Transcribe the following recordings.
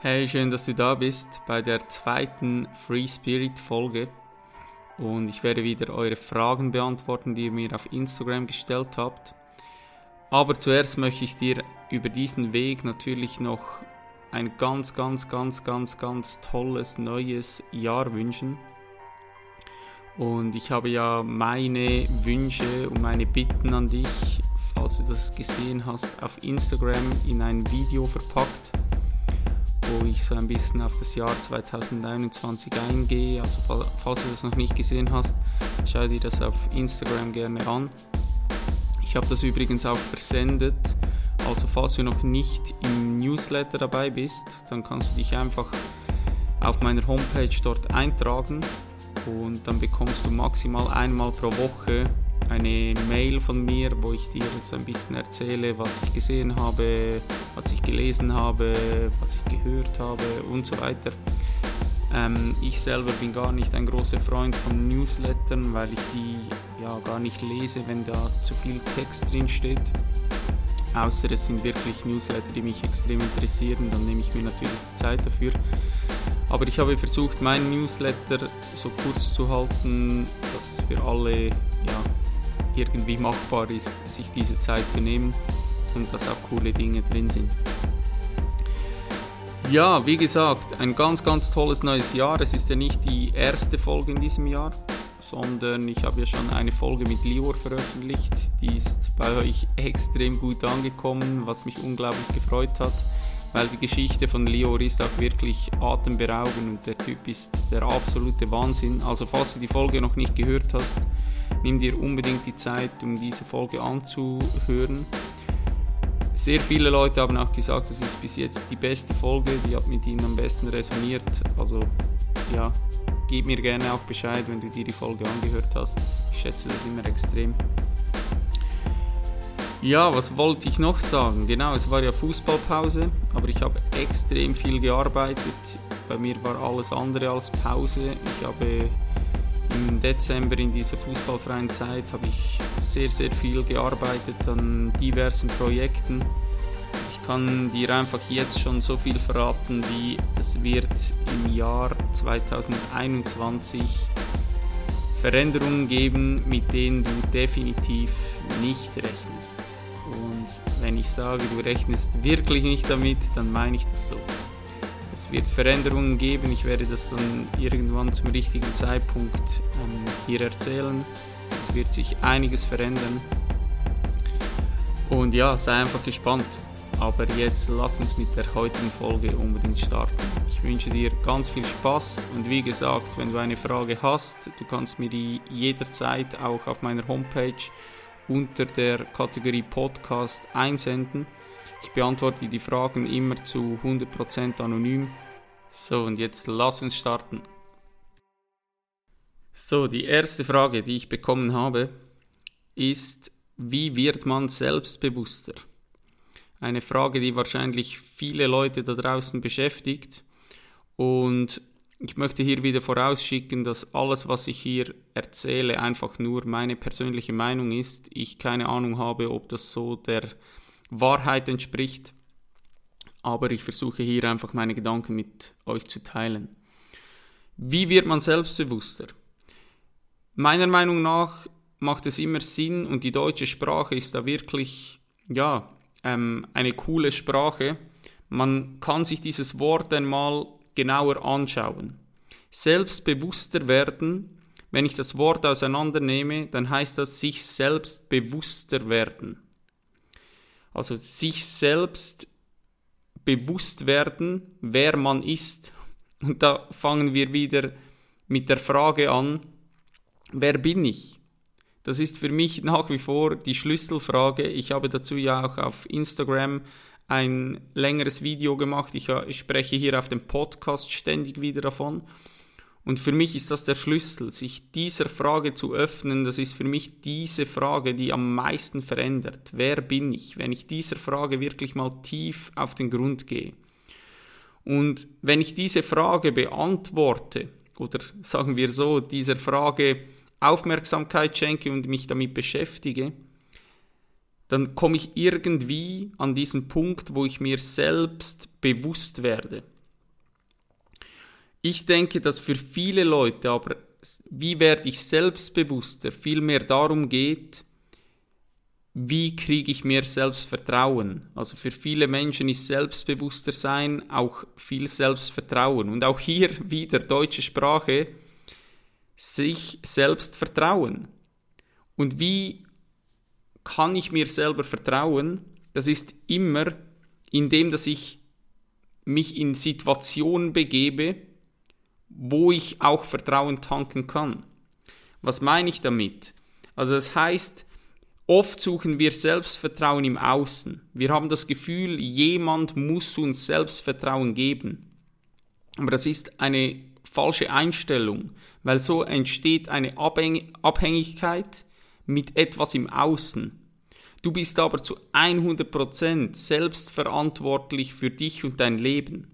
Hey, schön, dass du da bist bei der zweiten Free Spirit Folge. Und ich werde wieder eure Fragen beantworten, die ihr mir auf Instagram gestellt habt. Aber zuerst möchte ich dir über diesen Weg natürlich noch ein ganz, ganz, ganz, ganz, ganz tolles neues Jahr wünschen. Und ich habe ja meine Wünsche und meine Bitten an dich, falls du das gesehen hast, auf Instagram in ein Video verpackt wo ich so ein bisschen auf das Jahr 2021 eingehe. Also falls du das noch nicht gesehen hast, schau dir das auf Instagram gerne an. Ich habe das übrigens auch versendet. Also falls du noch nicht im Newsletter dabei bist, dann kannst du dich einfach auf meiner Homepage dort eintragen und dann bekommst du maximal einmal pro Woche eine Mail von mir, wo ich dir so ein bisschen erzähle, was ich gesehen habe, was ich gelesen habe, was ich gehört habe und so weiter. Ähm, ich selber bin gar nicht ein großer Freund von Newslettern, weil ich die ja gar nicht lese, wenn da zu viel Text drin steht. Außer es sind wirklich Newsletter, die mich extrem interessieren, dann nehme ich mir natürlich Zeit dafür. Aber ich habe versucht, meinen Newsletter so kurz zu halten, dass für alle ja, irgendwie machbar ist, sich diese Zeit zu nehmen und dass auch coole Dinge drin sind. Ja, wie gesagt, ein ganz, ganz tolles neues Jahr. Es ist ja nicht die erste Folge in diesem Jahr, sondern ich habe ja schon eine Folge mit Lior veröffentlicht. Die ist bei euch extrem gut angekommen, was mich unglaublich gefreut hat, weil die Geschichte von Lior ist auch wirklich atemberaubend und der Typ ist der absolute Wahnsinn. Also falls du die Folge noch nicht gehört hast, nimm dir unbedingt die Zeit, um diese Folge anzuhören. Sehr viele Leute haben auch gesagt, das ist bis jetzt die beste Folge, die hat mit ihnen am besten resoniert. Also ja, gib mir gerne auch Bescheid, wenn du dir die Folge angehört hast. Ich schätze das immer extrem. Ja, was wollte ich noch sagen? Genau, es war ja Fußballpause, aber ich habe extrem viel gearbeitet. Bei mir war alles andere als Pause. Ich habe im Dezember in dieser fußballfreien Zeit habe ich sehr, sehr viel gearbeitet an diversen Projekten. Ich kann dir einfach jetzt schon so viel verraten, wie es wird im Jahr 2021 Veränderungen geben, mit denen du definitiv nicht rechnest. Wenn ich sage, du rechnest wirklich nicht damit, dann meine ich das so. Es wird Veränderungen geben. Ich werde das dann irgendwann zum richtigen Zeitpunkt ähm, hier erzählen. Es wird sich einiges verändern. Und ja, sei einfach gespannt. Aber jetzt lass uns mit der heutigen Folge unbedingt starten. Ich wünsche dir ganz viel Spaß und wie gesagt, wenn du eine Frage hast, du kannst mir die jederzeit auch auf meiner Homepage unter der Kategorie Podcast einsenden. Ich beantworte die Fragen immer zu 100% anonym. So, und jetzt lass uns starten. So, die erste Frage, die ich bekommen habe, ist, wie wird man selbstbewusster? Eine Frage, die wahrscheinlich viele Leute da draußen beschäftigt. Und ich möchte hier wieder vorausschicken, dass alles, was ich hier erzähle, einfach nur meine persönliche Meinung ist. Ich keine Ahnung habe, ob das so der Wahrheit entspricht. Aber ich versuche hier einfach meine Gedanken mit euch zu teilen. Wie wird man selbstbewusster? Meiner Meinung nach macht es immer Sinn und die deutsche Sprache ist da wirklich, ja, ähm, eine coole Sprache. Man kann sich dieses Wort einmal genauer anschauen. Selbstbewusster werden, wenn ich das Wort auseinandernehme, dann heißt das sich selbst bewusster werden. Also sich selbst bewusst werden, wer man ist. Und da fangen wir wieder mit der Frage an, wer bin ich? Das ist für mich nach wie vor die Schlüsselfrage. Ich habe dazu ja auch auf Instagram ein längeres Video gemacht. Ich, ich spreche hier auf dem Podcast ständig wieder davon. Und für mich ist das der Schlüssel, sich dieser Frage zu öffnen. Das ist für mich diese Frage, die am meisten verändert. Wer bin ich? Wenn ich dieser Frage wirklich mal tief auf den Grund gehe. Und wenn ich diese Frage beantworte, oder sagen wir so, dieser Frage Aufmerksamkeit schenke und mich damit beschäftige, dann komme ich irgendwie an diesen Punkt, wo ich mir selbst bewusst werde. Ich denke, dass für viele Leute aber, wie werde ich selbstbewusster, viel mehr darum geht, wie kriege ich mehr Selbstvertrauen? Also für viele Menschen ist Selbstbewusster sein auch viel Selbstvertrauen. Und auch hier wieder deutsche Sprache, sich selbst vertrauen. Und wie kann ich mir selber vertrauen? Das ist immer, indem dass ich mich in Situationen begebe, wo ich auch Vertrauen tanken kann. Was meine ich damit? Also das heißt, Oft suchen wir Selbstvertrauen im Außen. Wir haben das Gefühl, jemand muss uns Selbstvertrauen geben. Aber das ist eine falsche Einstellung, weil so entsteht eine Abhängigkeit mit etwas im Außen. Du bist aber zu 100% selbstverantwortlich für dich und dein Leben.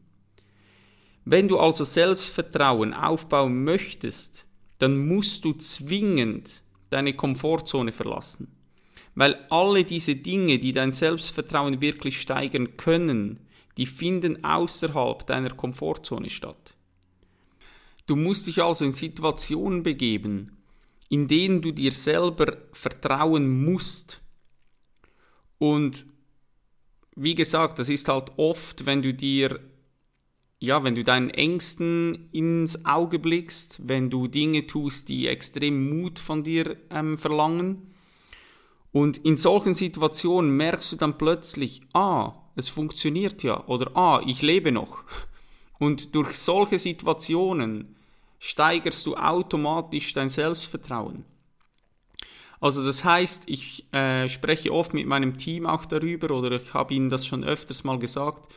Wenn du also Selbstvertrauen aufbauen möchtest, dann musst du zwingend deine Komfortzone verlassen. Weil alle diese Dinge, die dein Selbstvertrauen wirklich steigern können, die finden außerhalb deiner Komfortzone statt. Du musst dich also in Situationen begeben, in denen du dir selber vertrauen musst. Und wie gesagt, das ist halt oft, wenn du dir, ja, wenn du deinen Ängsten ins Auge blickst, wenn du Dinge tust, die extrem Mut von dir ähm, verlangen, und in solchen Situationen merkst du dann plötzlich, ah, es funktioniert ja oder ah, ich lebe noch. Und durch solche Situationen steigerst du automatisch dein Selbstvertrauen. Also das heißt, ich äh, spreche oft mit meinem Team auch darüber oder ich habe ihnen das schon öfters mal gesagt.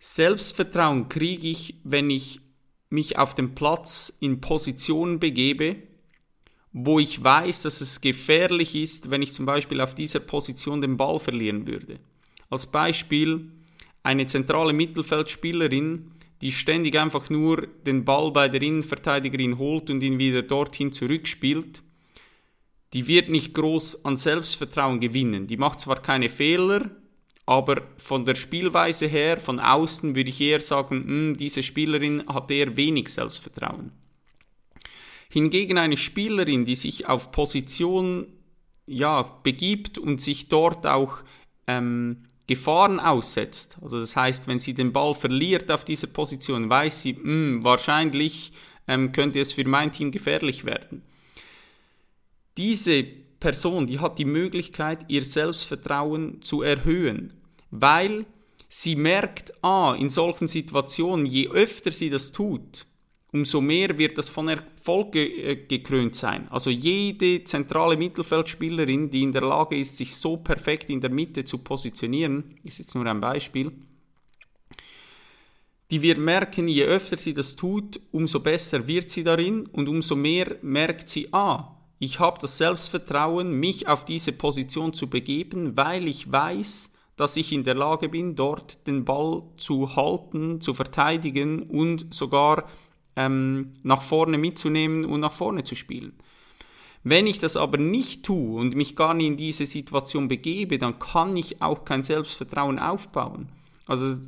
Selbstvertrauen kriege ich, wenn ich mich auf dem Platz in Positionen begebe, wo ich weiß, dass es gefährlich ist, wenn ich zum Beispiel auf dieser Position den Ball verlieren würde. Als Beispiel eine zentrale Mittelfeldspielerin, die ständig einfach nur den Ball bei der Innenverteidigerin holt und ihn wieder dorthin zurückspielt, die wird nicht groß an Selbstvertrauen gewinnen. Die macht zwar keine Fehler, aber von der Spielweise her, von außen würde ich eher sagen, mh, hm, diese Spielerin hat eher wenig Selbstvertrauen. Hingegen eine Spielerin, die sich auf Position ja, begibt und sich dort auch ähm, Gefahren aussetzt. Also das heißt, wenn sie den Ball verliert auf dieser Position, weiß sie, mh, hm, wahrscheinlich ähm, könnte es für mein Team gefährlich werden. Diese Person, die hat die Möglichkeit, ihr Selbstvertrauen zu erhöhen, weil sie merkt, ah, in solchen Situationen, je öfter sie das tut, umso mehr wird das von Erfolg äh, gekrönt sein. Also jede zentrale Mittelfeldspielerin, die in der Lage ist, sich so perfekt in der Mitte zu positionieren, ist jetzt nur ein Beispiel, die wird merken, je öfter sie das tut, umso besser wird sie darin und umso mehr merkt sie, ah, ich habe das Selbstvertrauen, mich auf diese Position zu begeben, weil ich weiß, dass ich in der Lage bin, dort den Ball zu halten, zu verteidigen und sogar ähm, nach vorne mitzunehmen und nach vorne zu spielen. Wenn ich das aber nicht tue und mich gar nicht in diese Situation begebe, dann kann ich auch kein Selbstvertrauen aufbauen. Also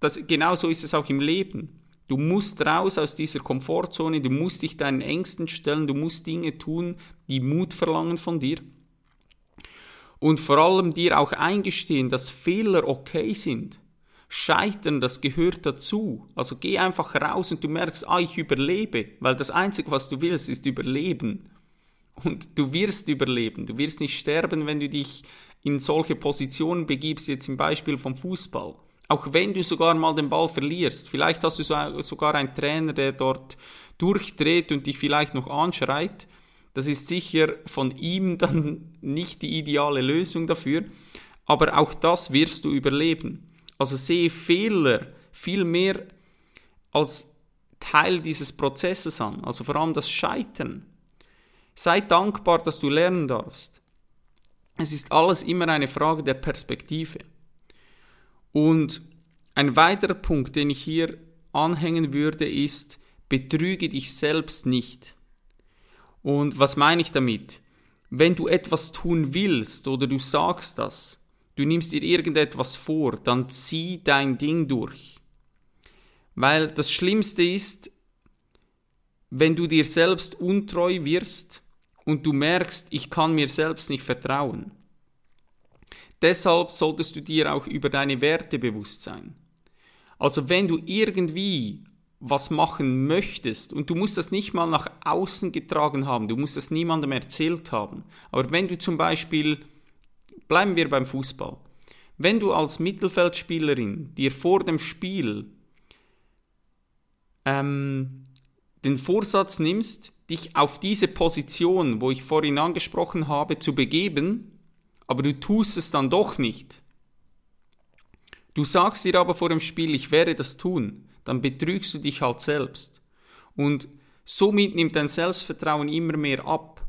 das, genauso ist es auch im Leben. Du musst raus aus dieser Komfortzone, du musst dich deinen Ängsten stellen, du musst Dinge tun, die Mut verlangen von dir. Und vor allem dir auch eingestehen, dass Fehler okay sind. Scheitern, das gehört dazu. Also geh einfach raus und du merkst, ah, ich überlebe, weil das Einzige, was du willst, ist überleben. Und du wirst überleben. Du wirst nicht sterben, wenn du dich in solche Positionen begibst, jetzt im Beispiel vom Fußball. Auch wenn du sogar mal den Ball verlierst. Vielleicht hast du sogar einen Trainer, der dort durchdreht und dich vielleicht noch anschreit. Das ist sicher von ihm dann nicht die ideale Lösung dafür. Aber auch das wirst du überleben. Also sehe Fehler viel mehr als Teil dieses Prozesses an, also vor allem das Scheitern. Sei dankbar, dass du lernen darfst. Es ist alles immer eine Frage der Perspektive. Und ein weiterer Punkt, den ich hier anhängen würde, ist, betrüge dich selbst nicht. Und was meine ich damit? Wenn du etwas tun willst oder du sagst das, du nimmst dir irgendetwas vor, dann zieh dein Ding durch. Weil das Schlimmste ist, wenn du dir selbst untreu wirst und du merkst, ich kann mir selbst nicht vertrauen. Deshalb solltest du dir auch über deine Werte bewusst sein. Also wenn du irgendwie was machen möchtest und du musst das nicht mal nach außen getragen haben, du musst das niemandem erzählt haben, aber wenn du zum Beispiel, bleiben wir beim Fußball, wenn du als Mittelfeldspielerin dir vor dem Spiel ähm, den Vorsatz nimmst, dich auf diese Position, wo ich vorhin angesprochen habe, zu begeben, aber du tust es dann doch nicht. Du sagst dir aber vor dem Spiel, ich werde das tun, dann betrügst du dich halt selbst. Und somit nimmt dein Selbstvertrauen immer mehr ab.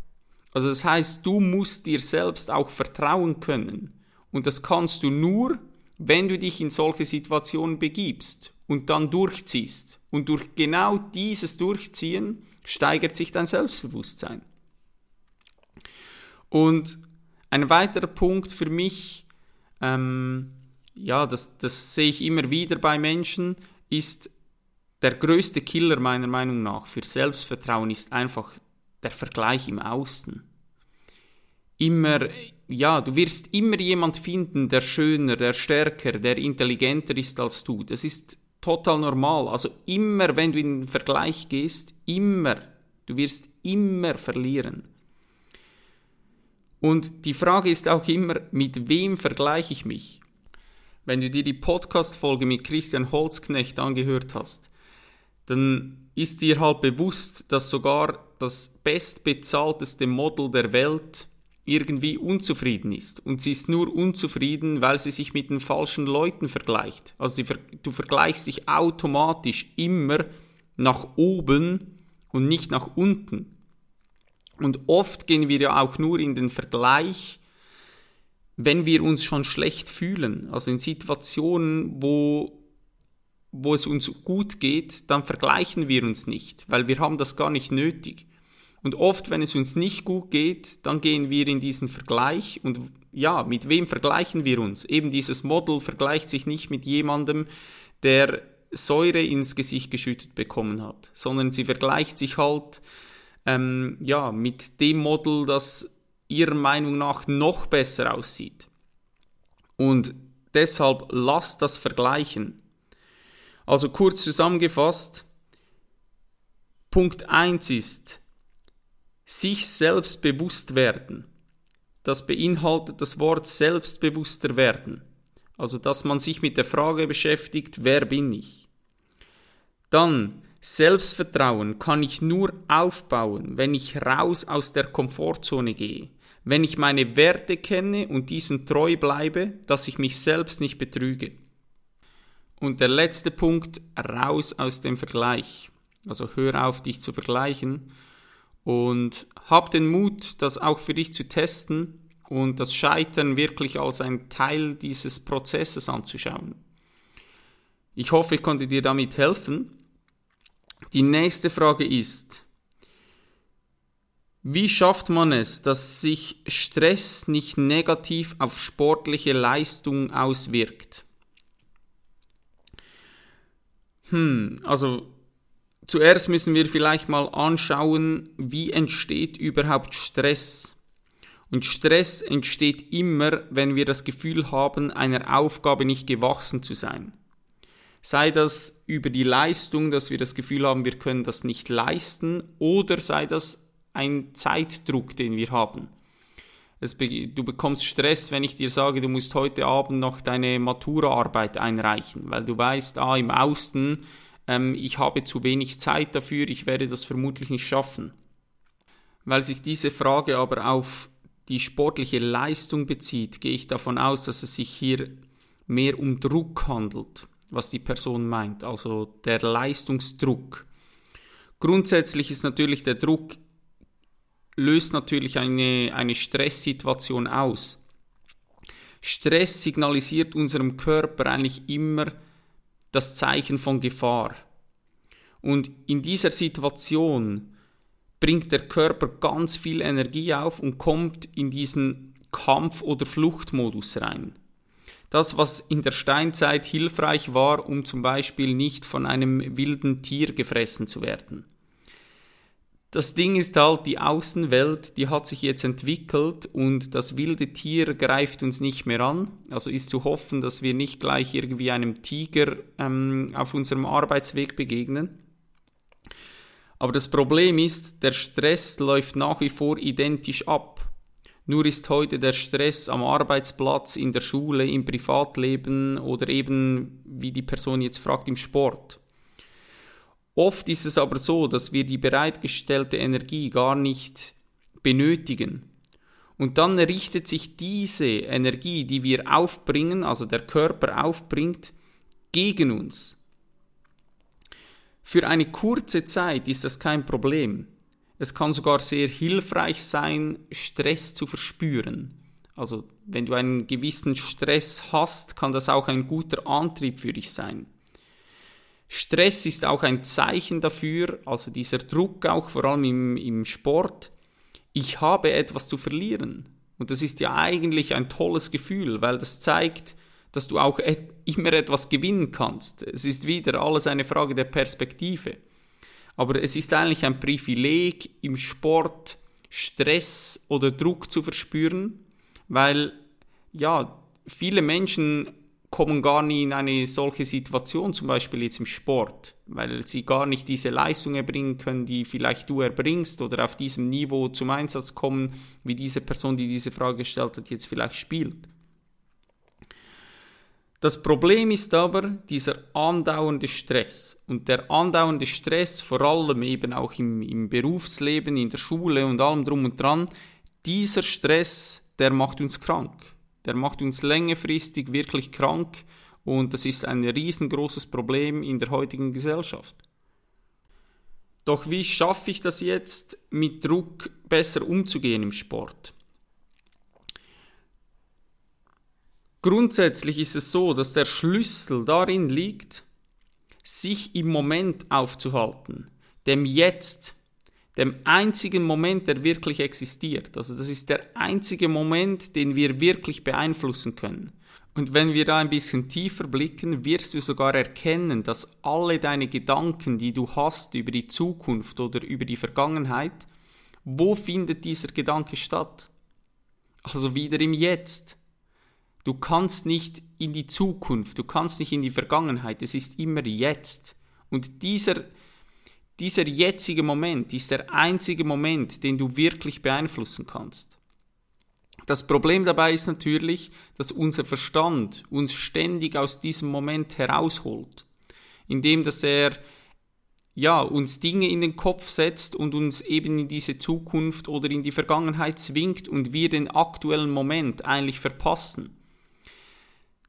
Also das heißt, du musst dir selbst auch vertrauen können. Und das kannst du nur, wenn du dich in solche Situationen begibst und dann durchziehst. Und durch genau dieses Durchziehen steigert sich dein Selbstbewusstsein. Und ein weiterer Punkt für mich, ähm, ja, das, das sehe ich immer wieder bei Menschen, ist der größte Killer meiner Meinung nach für Selbstvertrauen ist einfach der Vergleich im Außen. Immer, ja, du wirst immer jemand finden, der schöner, der stärker, der intelligenter ist als du. Das ist total normal. Also immer, wenn du in den Vergleich gehst, immer, du wirst immer verlieren. Und die Frage ist auch immer, mit wem vergleiche ich mich? Wenn du dir die Podcast-Folge mit Christian Holzknecht angehört hast, dann ist dir halt bewusst, dass sogar das bestbezahlteste Model der Welt irgendwie unzufrieden ist. Und sie ist nur unzufrieden, weil sie sich mit den falschen Leuten vergleicht. Also du vergleichst dich automatisch immer nach oben und nicht nach unten. Und oft gehen wir ja auch nur in den Vergleich, wenn wir uns schon schlecht fühlen. Also in Situationen, wo wo es uns gut geht, dann vergleichen wir uns nicht, weil wir haben das gar nicht nötig. Und oft, wenn es uns nicht gut geht, dann gehen wir in diesen Vergleich und ja, mit wem vergleichen wir uns? Eben dieses Model vergleicht sich nicht mit jemandem, der Säure ins Gesicht geschüttet bekommen hat, sondern sie vergleicht sich halt ähm, ja, mit dem Model, das ihrer Meinung nach noch besser aussieht. Und deshalb lasst das vergleichen. Also kurz zusammengefasst, Punkt 1 ist, sich selbst bewusst werden. Das beinhaltet das Wort selbstbewusster werden. Also, dass man sich mit der Frage beschäftigt, wer bin ich? Dann, Selbstvertrauen kann ich nur aufbauen, wenn ich raus aus der Komfortzone gehe, wenn ich meine Werte kenne und diesen treu bleibe, dass ich mich selbst nicht betrüge. Und der letzte Punkt, raus aus dem Vergleich. Also hör auf, dich zu vergleichen und hab den Mut, das auch für dich zu testen und das Scheitern wirklich als ein Teil dieses Prozesses anzuschauen. Ich hoffe, ich konnte dir damit helfen. Die nächste Frage ist, wie schafft man es, dass sich Stress nicht negativ auf sportliche Leistung auswirkt? Hm, also zuerst müssen wir vielleicht mal anschauen, wie entsteht überhaupt Stress. Und Stress entsteht immer, wenn wir das Gefühl haben, einer Aufgabe nicht gewachsen zu sein. Sei das über die Leistung, dass wir das Gefühl haben, wir können das nicht leisten, oder sei das ein Zeitdruck, den wir haben. Es, du bekommst Stress, wenn ich dir sage, du musst heute Abend noch deine Maturaarbeit einreichen, weil du weißt, ah, im Außen, ähm, ich habe zu wenig Zeit dafür, ich werde das vermutlich nicht schaffen. Weil sich diese Frage aber auf die sportliche Leistung bezieht, gehe ich davon aus, dass es sich hier mehr um Druck handelt, was die Person meint, also der Leistungsdruck. Grundsätzlich ist natürlich der Druck löst natürlich eine, eine Stresssituation aus. Stress signalisiert unserem Körper eigentlich immer das Zeichen von Gefahr. Und in dieser Situation bringt der Körper ganz viel Energie auf und kommt in diesen Kampf- oder Fluchtmodus rein. Das, was in der Steinzeit hilfreich war, um zum Beispiel nicht von einem wilden Tier gefressen zu werden. Das Ding ist halt, die Außenwelt, die hat sich jetzt entwickelt und das wilde Tier greift uns nicht mehr an. Also ist zu hoffen, dass wir nicht gleich irgendwie einem Tiger ähm, auf unserem Arbeitsweg begegnen. Aber das Problem ist, der Stress läuft nach wie vor identisch ab. Nur ist heute der Stress am Arbeitsplatz, in der Schule, im Privatleben oder eben, wie die Person jetzt fragt, im Sport. Oft ist es aber so, dass wir die bereitgestellte Energie gar nicht benötigen. Und dann richtet sich diese Energie, die wir aufbringen, also der Körper aufbringt, gegen uns. Für eine kurze Zeit ist das kein Problem. Es kann sogar sehr hilfreich sein, Stress zu verspüren. Also wenn du einen gewissen Stress hast, kann das auch ein guter Antrieb für dich sein. Stress ist auch ein Zeichen dafür, also dieser Druck auch vor allem im, im Sport, ich habe etwas zu verlieren. Und das ist ja eigentlich ein tolles Gefühl, weil das zeigt, dass du auch et immer etwas gewinnen kannst. Es ist wieder alles eine Frage der Perspektive. Aber es ist eigentlich ein Privileg im Sport Stress oder Druck zu verspüren, weil ja, viele Menschen kommen gar nie in eine solche Situation, zum Beispiel jetzt im Sport, weil sie gar nicht diese Leistung erbringen können, die vielleicht du erbringst oder auf diesem Niveau zum Einsatz kommen, wie diese Person, die diese Frage gestellt hat, jetzt vielleicht spielt. Das Problem ist aber dieser andauernde Stress. Und der andauernde Stress, vor allem eben auch im, im Berufsleben, in der Schule und allem drum und dran, dieser Stress, der macht uns krank der macht uns längerfristig wirklich krank und das ist ein riesengroßes Problem in der heutigen Gesellschaft. Doch wie schaffe ich das jetzt, mit Druck besser umzugehen im Sport? Grundsätzlich ist es so, dass der Schlüssel darin liegt, sich im Moment aufzuhalten, dem Jetzt, dem einzigen Moment, der wirklich existiert. Also das ist der einzige Moment, den wir wirklich beeinflussen können. Und wenn wir da ein bisschen tiefer blicken, wirst du sogar erkennen, dass alle deine Gedanken, die du hast über die Zukunft oder über die Vergangenheit, wo findet dieser Gedanke statt? Also wieder im Jetzt. Du kannst nicht in die Zukunft, du kannst nicht in die Vergangenheit, es ist immer jetzt. Und dieser dieser jetzige Moment ist der einzige Moment, den du wirklich beeinflussen kannst. Das Problem dabei ist natürlich, dass unser Verstand uns ständig aus diesem Moment herausholt, indem dass er ja, uns Dinge in den Kopf setzt und uns eben in diese Zukunft oder in die Vergangenheit zwingt und wir den aktuellen Moment eigentlich verpassen.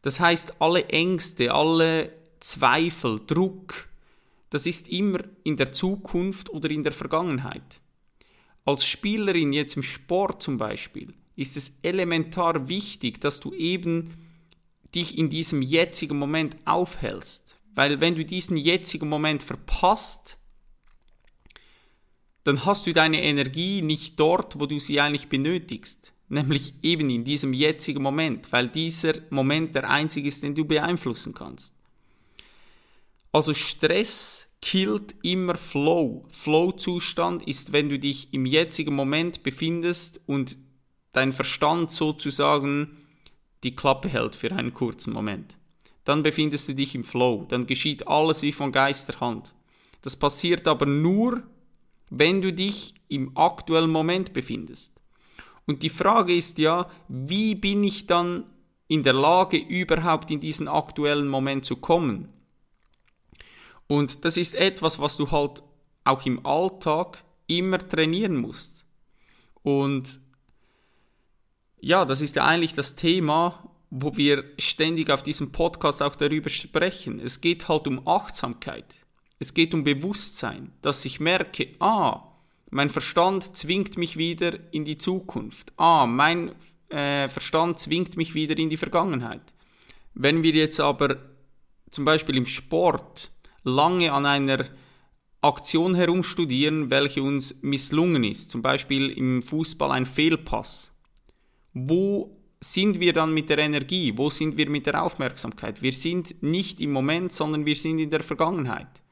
Das heißt, alle Ängste, alle Zweifel, Druck, das ist immer in der Zukunft oder in der Vergangenheit. Als Spielerin jetzt im Sport zum Beispiel ist es elementar wichtig, dass du eben dich in diesem jetzigen Moment aufhältst. Weil wenn du diesen jetzigen Moment verpasst, dann hast du deine Energie nicht dort, wo du sie eigentlich benötigst. Nämlich eben in diesem jetzigen Moment, weil dieser Moment der einzige ist, den du beeinflussen kannst. Also Stress killt immer Flow. Flow-Zustand ist, wenn du dich im jetzigen Moment befindest und dein Verstand sozusagen die Klappe hält für einen kurzen Moment. Dann befindest du dich im Flow. Dann geschieht alles wie von Geisterhand. Das passiert aber nur, wenn du dich im aktuellen Moment befindest. Und die Frage ist ja, wie bin ich dann in der Lage, überhaupt in diesen aktuellen Moment zu kommen? Und das ist etwas, was du halt auch im Alltag immer trainieren musst. Und ja, das ist ja eigentlich das Thema, wo wir ständig auf diesem Podcast auch darüber sprechen. Es geht halt um Achtsamkeit. Es geht um Bewusstsein, dass ich merke, ah, mein Verstand zwingt mich wieder in die Zukunft. Ah, mein äh, Verstand zwingt mich wieder in die Vergangenheit. Wenn wir jetzt aber zum Beispiel im Sport lange an einer Aktion herumstudieren, welche uns misslungen ist, zum Beispiel im Fußball ein Fehlpass. Wo sind wir dann mit der Energie? Wo sind wir mit der Aufmerksamkeit? Wir sind nicht im Moment, sondern wir sind in der Vergangenheit.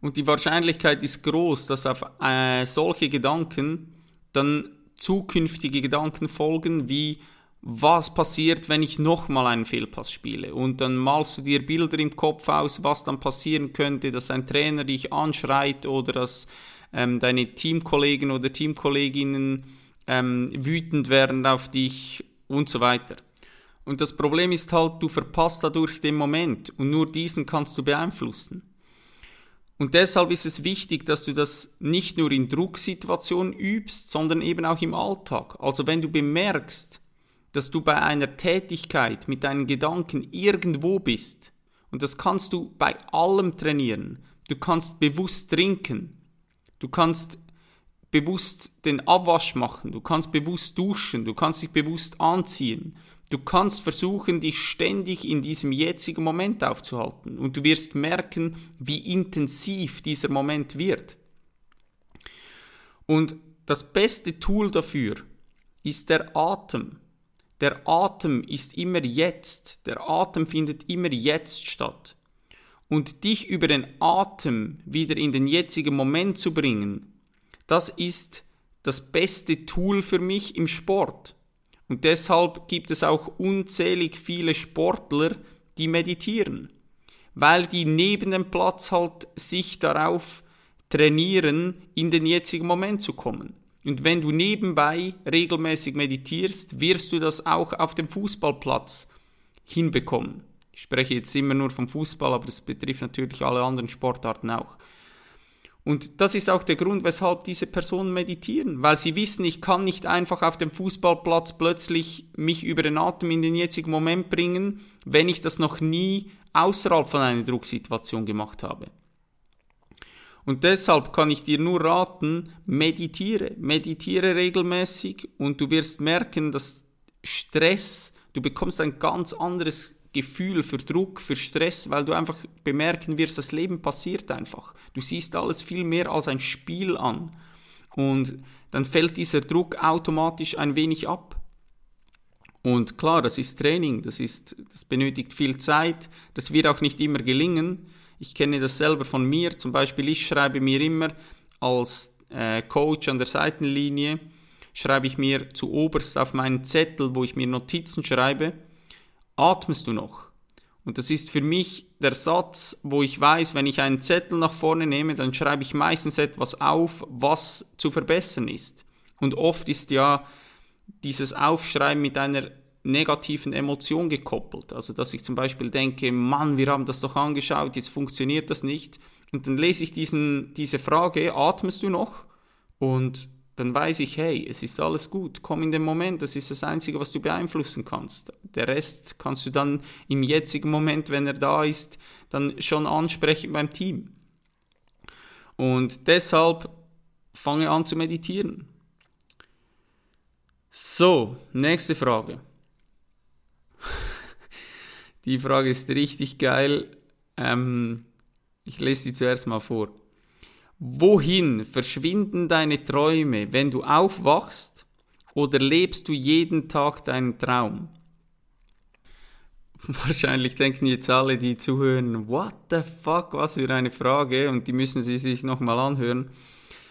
Und die Wahrscheinlichkeit ist groß, dass auf äh, solche Gedanken dann zukünftige Gedanken folgen, wie was passiert, wenn ich nochmal einen Fehlpass spiele. Und dann malst du dir Bilder im Kopf aus, was dann passieren könnte, dass ein Trainer dich anschreit oder dass ähm, deine Teamkollegen oder Teamkolleginnen ähm, wütend werden auf dich und so weiter. Und das Problem ist halt, du verpasst dadurch den Moment und nur diesen kannst du beeinflussen. Und deshalb ist es wichtig, dass du das nicht nur in Drucksituationen übst, sondern eben auch im Alltag. Also wenn du bemerkst, dass du bei einer Tätigkeit mit deinen Gedanken irgendwo bist, und das kannst du bei allem trainieren. Du kannst bewusst trinken. Du kannst bewusst den Abwasch machen, du kannst bewusst duschen, du kannst dich bewusst anziehen. Du kannst versuchen, dich ständig in diesem jetzigen Moment aufzuhalten und du wirst merken, wie intensiv dieser Moment wird. Und das beste Tool dafür ist der Atem. Der Atem ist immer jetzt, der Atem findet immer jetzt statt. Und dich über den Atem wieder in den jetzigen Moment zu bringen, das ist das beste Tool für mich im Sport. Und deshalb gibt es auch unzählig viele Sportler, die meditieren, weil die neben dem Platz halt sich darauf trainieren, in den jetzigen Moment zu kommen. Und wenn du nebenbei regelmäßig meditierst, wirst du das auch auf dem Fußballplatz hinbekommen. Ich spreche jetzt immer nur vom Fußball, aber das betrifft natürlich alle anderen Sportarten auch. Und das ist auch der Grund, weshalb diese Personen meditieren, weil sie wissen, ich kann nicht einfach auf dem Fußballplatz plötzlich mich über den Atem in den jetzigen Moment bringen, wenn ich das noch nie außerhalb von einer Drucksituation gemacht habe. Und deshalb kann ich dir nur raten, meditiere, meditiere regelmäßig und du wirst merken, dass Stress, du bekommst ein ganz anderes Gefühl für Druck, für Stress, weil du einfach bemerken wirst, das Leben passiert einfach. Du siehst alles viel mehr als ein Spiel an. Und dann fällt dieser Druck automatisch ein wenig ab. Und klar, das ist Training, das, ist, das benötigt viel Zeit, das wird auch nicht immer gelingen. Ich kenne das selber von mir, zum Beispiel ich schreibe mir immer als äh, Coach an der Seitenlinie, schreibe ich mir zu oberst auf meinen Zettel, wo ich mir Notizen schreibe, atmest du noch? Und das ist für mich der Satz, wo ich weiß, wenn ich einen Zettel nach vorne nehme, dann schreibe ich meistens etwas auf, was zu verbessern ist. Und oft ist ja dieses Aufschreiben mit einer negativen Emotion gekoppelt. Also, dass ich zum Beispiel denke, Mann, wir haben das doch angeschaut, jetzt funktioniert das nicht. Und dann lese ich diesen, diese Frage, atmest du noch? Und dann weiß ich, hey, es ist alles gut, komm in den Moment, das ist das Einzige, was du beeinflussen kannst. Der Rest kannst du dann im jetzigen Moment, wenn er da ist, dann schon ansprechen beim Team. Und deshalb fange an zu meditieren. So, nächste Frage. Die Frage ist richtig geil. Ähm, ich lese sie zuerst mal vor. Wohin verschwinden deine Träume, wenn du aufwachst, oder lebst du jeden Tag deinen Traum? Wahrscheinlich denken jetzt alle, die zuhören, what the fuck, was für eine Frage, und die müssen sie sich nochmal anhören.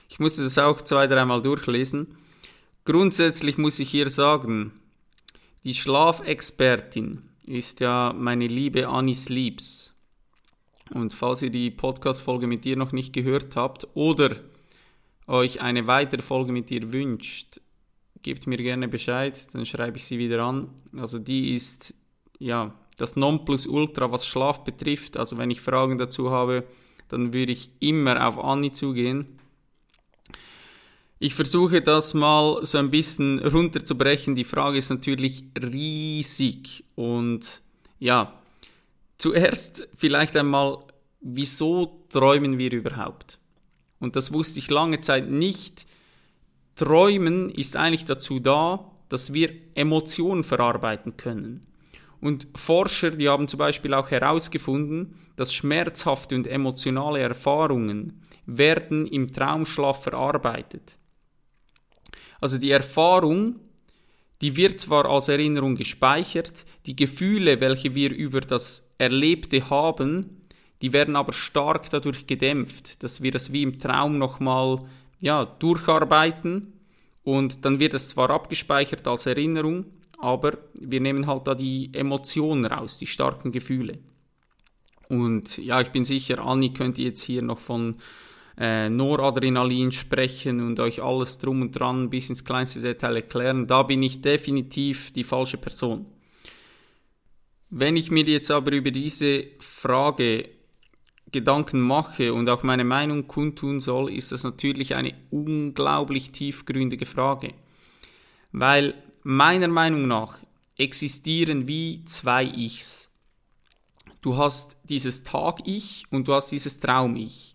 Ich musste das auch zwei, dreimal durchlesen. Grundsätzlich muss ich hier sagen, die Schlafexpertin ist ja meine liebe Anis Liebs. Und falls ihr die Podcast-Folge mit dir noch nicht gehört habt oder euch eine weitere Folge mit dir wünscht, gebt mir gerne Bescheid, dann schreibe ich sie wieder an. Also die ist ja das Nonplusultra, was Schlaf betrifft. Also wenn ich Fragen dazu habe, dann würde ich immer auf Anni zugehen. Ich versuche das mal so ein bisschen runterzubrechen. Die Frage ist natürlich riesig und ja, Zuerst vielleicht einmal, wieso träumen wir überhaupt? Und das wusste ich lange Zeit nicht. Träumen ist eigentlich dazu da, dass wir Emotionen verarbeiten können. Und Forscher, die haben zum Beispiel auch herausgefunden, dass schmerzhafte und emotionale Erfahrungen werden im Traumschlaf verarbeitet. Also die Erfahrung Die wird zwar als Erinnerung gespeichert, die Gefühle, welche wir über das Erlebte haben, die werden aber stark dadurch gedämpft, dass wir das wie im Traum nochmal ja, durcharbeiten und dann wird es zwar abgespeichert als Erinnerung, aber wir nehmen halt da die Emotionen raus, die starken Gefühle. Und ja, ich bin sicher, Anni könnte jetzt hier noch von äh, Noradrenalin sprechen und euch alles drum und dran bis ins kleinste Detail erklären. Da bin ich definitiv die falsche Person. Wenn ich mir jetzt aber über diese Frage Gedanken mache und auch meine Meinung kundtun soll, ist das natürlich eine unglaublich tiefgründige Frage. Weil meiner Meinung nach existieren wie zwei Ichs. Du hast dieses Tag-Ich und du hast dieses Traum-Ich.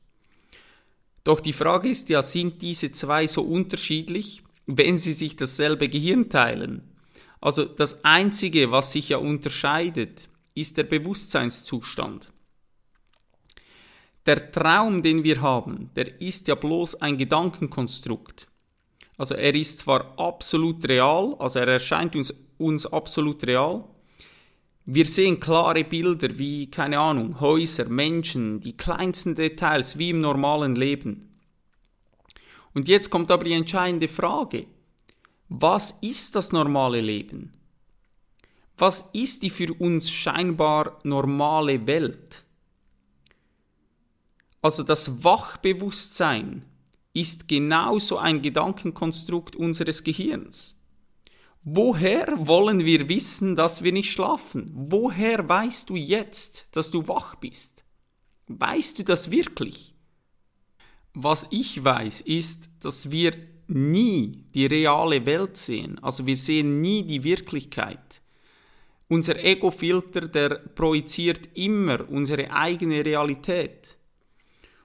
Doch die Frage ist ja, sind diese zwei so unterschiedlich, wenn sie sich dasselbe Gehirn teilen? Also das Einzige, was sich ja unterscheidet, ist der Bewusstseinszustand. Der Traum, den wir haben, der ist ja bloß ein Gedankenkonstrukt. Also er ist zwar absolut real, also er erscheint uns, uns absolut real. Wir sehen klare Bilder wie, keine Ahnung, Häuser, Menschen, die kleinsten Details wie im normalen Leben. Und jetzt kommt aber die entscheidende Frage. Was ist das normale Leben? Was ist die für uns scheinbar normale Welt? Also das Wachbewusstsein ist genauso ein Gedankenkonstrukt unseres Gehirns. Woher wollen wir wissen, dass wir nicht schlafen? Woher weißt du jetzt, dass du wach bist? Weißt du das wirklich? Was ich weiß, ist, dass wir nie die reale Welt sehen. Also wir sehen nie die Wirklichkeit. Unser Ego-Filter, der projiziert immer unsere eigene Realität.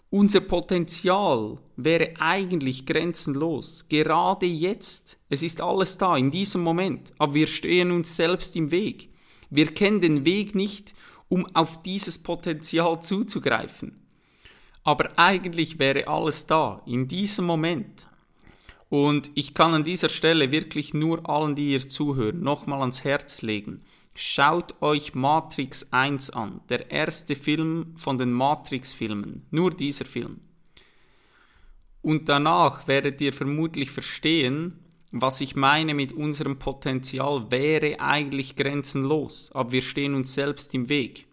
Unser Potenzial wäre eigentlich grenzenlos, gerade jetzt. Es ist alles da, in diesem Moment, aber wir stehen uns selbst im Weg. Wir kennen den Weg nicht, um auf dieses Potenzial zuzugreifen. Aber eigentlich wäre alles da, in diesem Moment. Und ich kann an dieser Stelle wirklich nur allen, die hier zuhören, nochmal ans Herz legen. Schaut euch Matrix 1 an, der erste Film von den Matrix-Filmen, nur dieser Film. Und danach werdet ihr vermutlich verstehen, was ich meine mit unserem Potenzial wäre eigentlich grenzenlos, aber wir stehen uns selbst im Weg.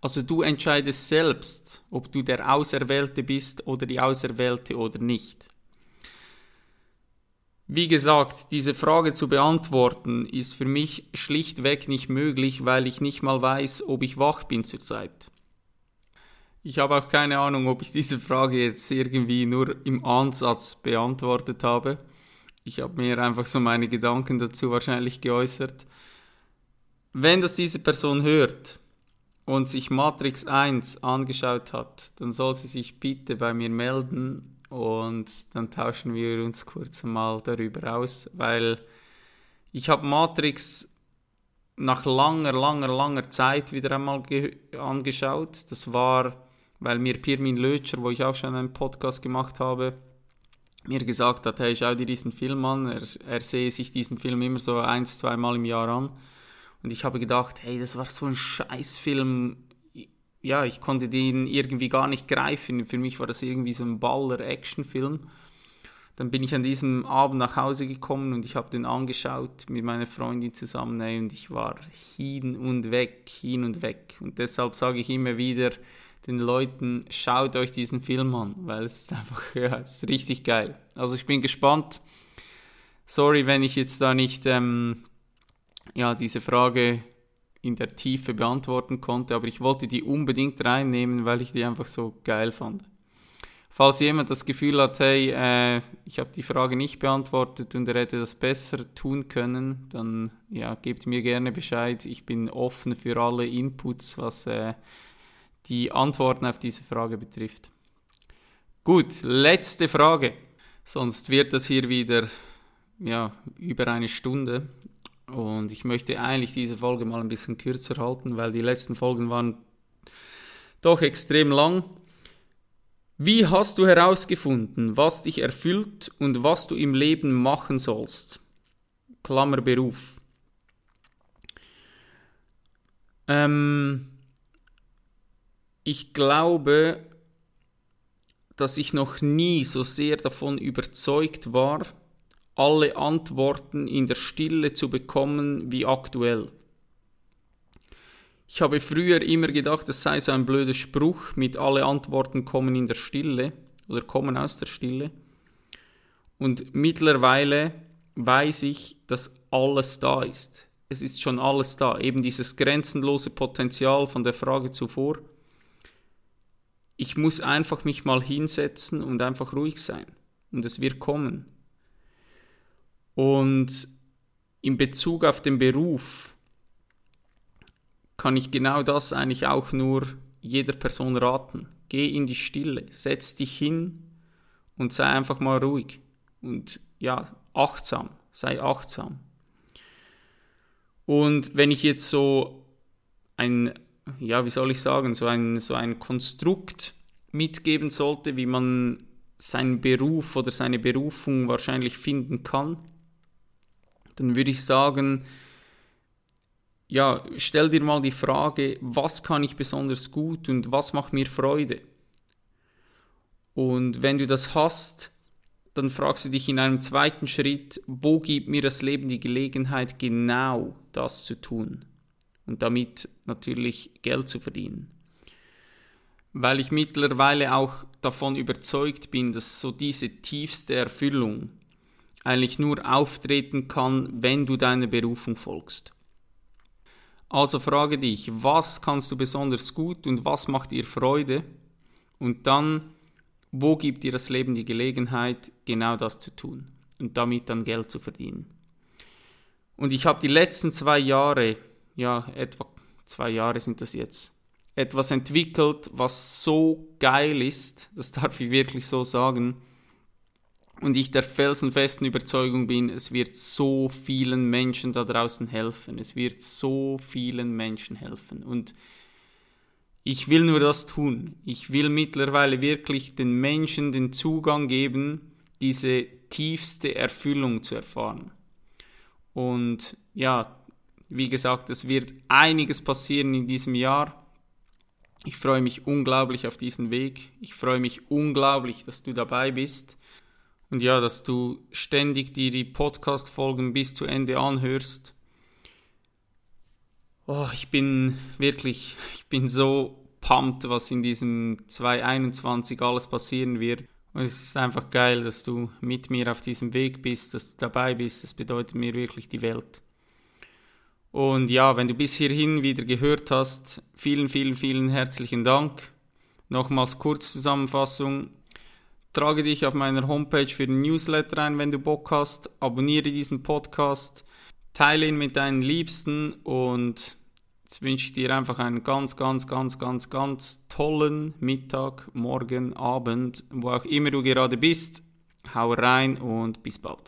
Also du entscheidest selbst, ob du der Auserwählte bist oder die Auserwählte oder nicht. Wie gesagt, diese Frage zu beantworten ist für mich schlichtweg nicht möglich, weil ich nicht mal weiß, ob ich wach bin zurzeit. Ich habe auch keine Ahnung, ob ich diese Frage jetzt irgendwie nur im Ansatz beantwortet habe. Ich habe mir einfach so meine Gedanken dazu wahrscheinlich geäußert. Wenn das diese Person hört und sich Matrix 1 angeschaut hat, dann soll sie sich bitte bei mir melden und dann tauschen wir uns kurz mal darüber aus, weil ich habe Matrix nach langer, langer, langer Zeit wieder einmal angeschaut. Das war, weil mir Pirmin Lötscher, wo ich auch schon einen Podcast gemacht habe, mir gesagt hat, hey, schau dir diesen Film an. Er, er sehe sich diesen Film immer so ein, zweimal im Jahr an. Und ich habe gedacht, hey, das war so ein Scheißfilm ja, ich konnte den irgendwie gar nicht greifen. Für mich war das irgendwie so ein Baller-Action-Film. Dann bin ich an diesem Abend nach Hause gekommen und ich habe den angeschaut mit meiner Freundin zusammen und ich war hin und weg, hin und weg. Und deshalb sage ich immer wieder den Leuten, schaut euch diesen Film an, weil es ist einfach, ja, es ist richtig geil. Also ich bin gespannt. Sorry, wenn ich jetzt da nicht ähm, ja, diese Frage in der Tiefe beantworten konnte, aber ich wollte die unbedingt reinnehmen, weil ich die einfach so geil fand. Falls jemand das Gefühl hat, hey, äh, ich habe die Frage nicht beantwortet und er hätte das besser tun können, dann ja, gebt mir gerne Bescheid. Ich bin offen für alle Inputs, was äh, die Antworten auf diese Frage betrifft. Gut, letzte Frage. Sonst wird das hier wieder ja, über eine Stunde. Und ich möchte eigentlich diese Folge mal ein bisschen kürzer halten, weil die letzten Folgen waren doch extrem lang. Wie hast du herausgefunden, was dich erfüllt und was du im Leben machen sollst? Klammer Beruf. Ähm, ich glaube, dass ich noch nie so sehr davon überzeugt war, alle Antworten in der Stille zu bekommen wie aktuell. Ich habe früher immer gedacht, es sei so ein blöder Spruch mit alle Antworten kommen in der Stille oder kommen aus der Stille. Und mittlerweile weiß ich, dass alles da ist. Es ist schon alles da. Eben dieses grenzenlose Potenzial von der Frage zuvor. Ich muss einfach mich mal hinsetzen und einfach ruhig sein. Und es wird kommen. Und in Bezug auf den Beruf kann ich genau das eigentlich auch nur jeder Person raten. Geh in die Stille, setz dich hin und sei einfach mal ruhig. Und ja, achtsam, sei achtsam. Und wenn ich jetzt so ein, ja, wie soll ich sagen, so ein, so ein Konstrukt mitgeben sollte, wie man seinen Beruf oder seine Berufung wahrscheinlich finden kann, dann würde ich sagen, ja, stell dir mal die Frage, was kann ich besonders gut und was macht mir Freude? Und wenn du das hast, dann fragst du dich in einem zweiten Schritt, wo gibt mir das Leben die Gelegenheit, genau das zu tun und damit natürlich Geld zu verdienen. Weil ich mittlerweile auch davon überzeugt bin, dass so diese tiefste Erfüllung eigentlich nur auftreten kann, wenn du deiner Berufung folgst. Also frage dich, was kannst du besonders gut und was macht dir Freude? Und dann wo gibt dir das Leben die Gelegenheit, genau das zu tun und damit dann Geld zu verdienen? Und ich habe die letzten zwei Jahre, ja, etwa zwei Jahre sind das jetzt, etwas entwickelt, was so geil ist, das darf ich wirklich so sagen, und ich der felsenfesten Überzeugung bin, es wird so vielen Menschen da draußen helfen. Es wird so vielen Menschen helfen. Und ich will nur das tun. Ich will mittlerweile wirklich den Menschen den Zugang geben, diese tiefste Erfüllung zu erfahren. Und ja, wie gesagt, es wird einiges passieren in diesem Jahr. Ich freue mich unglaublich auf diesen Weg. Ich freue mich unglaublich, dass du dabei bist. Und ja, dass du ständig dir die Podcast-Folgen bis zu Ende anhörst. Oh, ich bin wirklich, ich bin so pumped, was in diesem 2021 alles passieren wird. Und es ist einfach geil, dass du mit mir auf diesem Weg bist, dass du dabei bist. Das bedeutet mir wirklich die Welt. Und ja, wenn du bis hierhin wieder gehört hast, vielen, vielen, vielen herzlichen Dank. Nochmals Kurzzusammenfassung. Trage dich auf meiner Homepage für den Newsletter ein, wenn du Bock hast. Abonniere diesen Podcast. Teile ihn mit deinen Liebsten und Jetzt wünsche ich dir einfach einen ganz, ganz, ganz, ganz, ganz tollen Mittag, Morgen, Abend, wo auch immer du gerade bist. Hau rein und bis bald.